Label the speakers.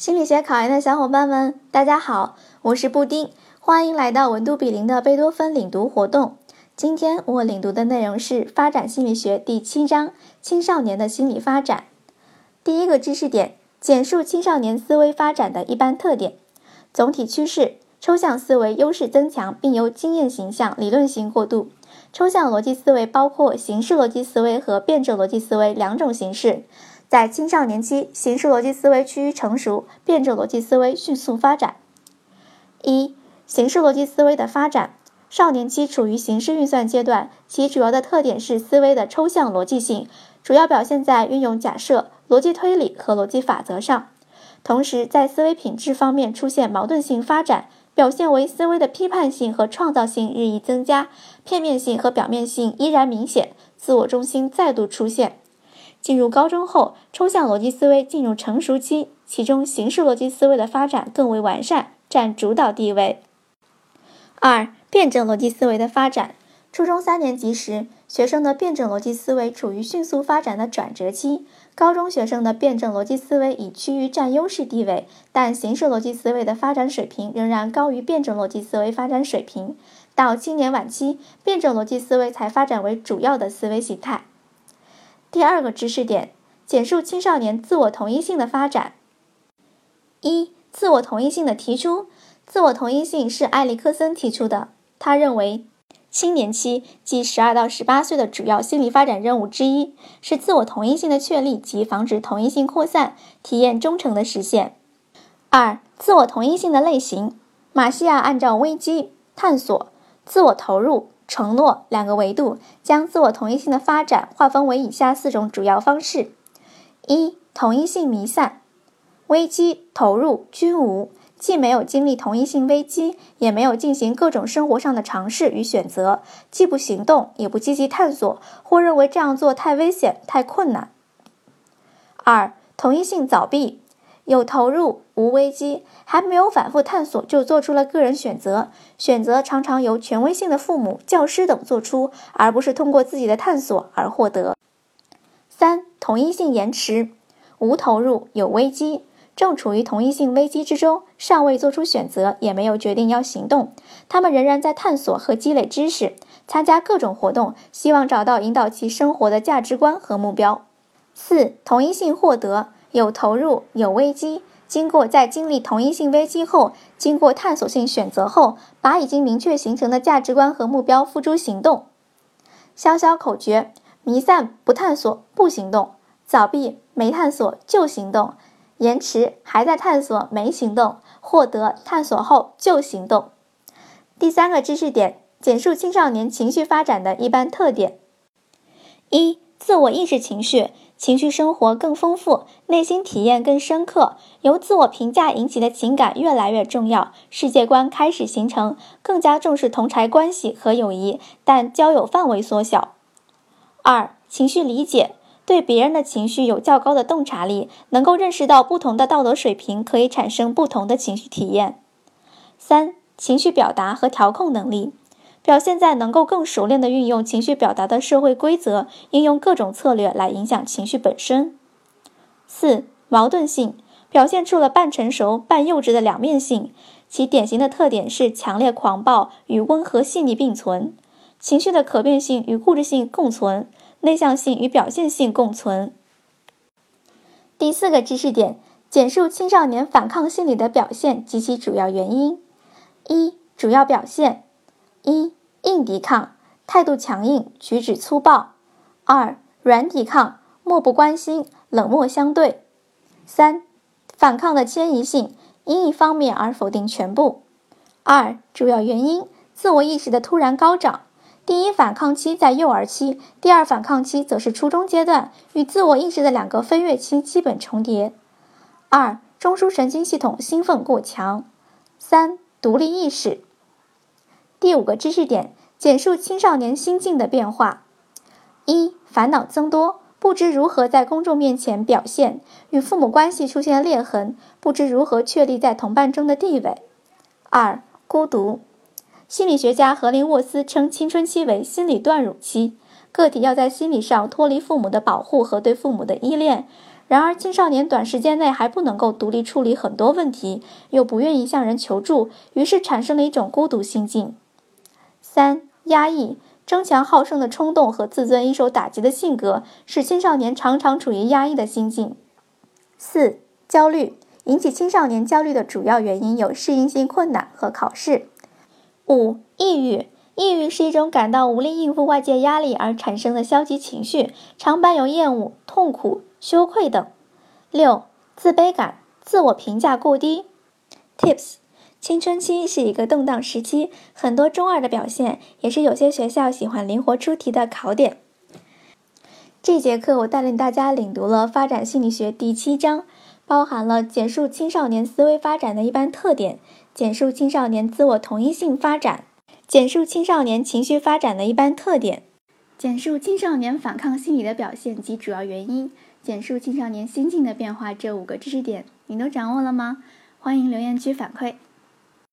Speaker 1: 心理学考研的小伙伴们，大家好，我是布丁，欢迎来到文都比邻的贝多芬领读活动。今天我领读的内容是发展心理学第七章青少年的心理发展。第一个知识点：简述青少年思维发展的一般特点。总体趋势：抽象思维优势增强，并由经验形象理论型过渡。抽象逻辑思维包括形式逻辑思维和辩证逻辑思维两种形式。在青少年期，形式逻辑思维趋于成熟，辩证逻辑思维迅速发展。一、形式逻辑思维的发展。少年期处于形式运算阶段，其主要的特点是思维的抽象逻辑性，主要表现在运用假设、逻辑推理和逻辑法则上。同时，在思维品质方面出现矛盾性发展，表现为思维的批判性和创造性日益增加，片面性和表面性依然明显，自我中心再度出现。进入高中后，抽象逻辑思维进入成熟期，其中形式逻辑思维的发展更为完善，占主导地位。二、辩证逻辑思维的发展。初中三年级时，学生的辩证逻辑思维处于迅速发展的转折期；高中学生的辩证逻辑思维已趋于占优势地位，但形式逻辑思维的发展水平仍然高于辩证逻辑思维发展水平。到青年晚期，辩证逻辑思维才发展为主要的思维形态。第二个知识点：简述青少年自我同一性的发展。一、自我同一性的提出。自我同一性是埃里克森提出的。他认为，青年期即十二到十八岁的主要心理发展任务之一是自我同一性的确立及防止同一性扩散、体验忠诚的实现。二、自我同一性的类型。马西亚按照危机、探索、自我投入。承诺两个维度，将自我同一性的发展划分为以下四种主要方式：一、同一性弥散，危机、投入均无，既没有经历同一性危机，也没有进行各种生活上的尝试与选择，既不行动，也不积极探索，或认为这样做太危险、太困难。二、同一性早闭。有投入无危机，还没有反复探索就做出了个人选择，选择常常由权威性的父母、教师等做出，而不是通过自己的探索而获得。三、同一性延迟，无投入有危机，正处于同一性危机之中，尚未做出选择，也没有决定要行动，他们仍然在探索和积累知识，参加各种活动，希望找到引导其生活的价值观和目标。四、同一性获得。有投入，有危机。经过在经历同一性危机后，经过探索性选择后，把已经明确形成的价值观和目标付诸行动。小小口诀：弥散不探索不行动，早闭没探索就行动，延迟还在探索没行动，获得探索后就行动。第三个知识点：简述青少年情绪发展的一般特点。一、自我意识情绪。情绪生活更丰富，内心体验更深刻，由自我评价引起的情感越来越重要，世界观开始形成，更加重视同柴关系和友谊，但交友范围缩小。二、情绪理解，对别人的情绪有较高的洞察力，能够认识到不同的道德水平可以产生不同的情绪体验。三、情绪表达和调控能力。表现在能够更熟练地运用情绪表达的社会规则，应用各种策略来影响情绪本身。四、矛盾性表现出了半成熟半幼稚的两面性，其典型的特点是强烈狂暴与温和细腻并存，情绪的可变性与固执性共存，内向性与表现性共存。第四个知识点：简述青少年反抗心理的表现及其主要原因。一、主要表现。一、硬抵抗，态度强硬，举止粗暴；二、软抵抗，漠不关心，冷漠相对；三、反抗的迁移性，因一方面而否定全部。二、主要原因：自我意识的突然高涨。第一反抗期在幼儿期，第二反抗期则是初中阶段，与自我意识的两个飞跃期基本重叠。二、中枢神经系统兴奋过强。三、独立意识。第五个知识点：简述青少年心境的变化。一、烦恼增多，不知如何在公众面前表现，与父母关系出现裂痕，不知如何确立在同伴中的地位。二、孤独。心理学家格林沃斯称青春期为心理断乳期，个体要在心理上脱离父母的保护和对父母的依恋，然而，青少年短时间内还不能够独立处理很多问题，又不愿意向人求助，于是产生了一种孤独心境。三、压抑、争强好胜的冲动和自尊易受打击的性格，使青少年常常处于压抑的心境。四、焦虑，引起青少年焦虑的主要原因有适应性困难和考试。五、抑郁。抑郁是一种感到无力应付外界压力而产生的消极情绪，常伴有厌恶、痛苦、羞愧等。六、自卑感，自我评价过低。Tips：青春期是一个动荡时期，很多中二的表现，也是有些学校喜欢灵活出题的考点。这节课我带领大家领读了《发展心理学》第七章，包含了简述青少年思维发展的一般特点，简述青少年自我同一性发展。简述青少年情绪发展的一般特点，简述青少年反抗心理的表现及主要原因，简述青少年心境的变化。这五个知识点，你都掌握了吗？欢迎留言区反馈。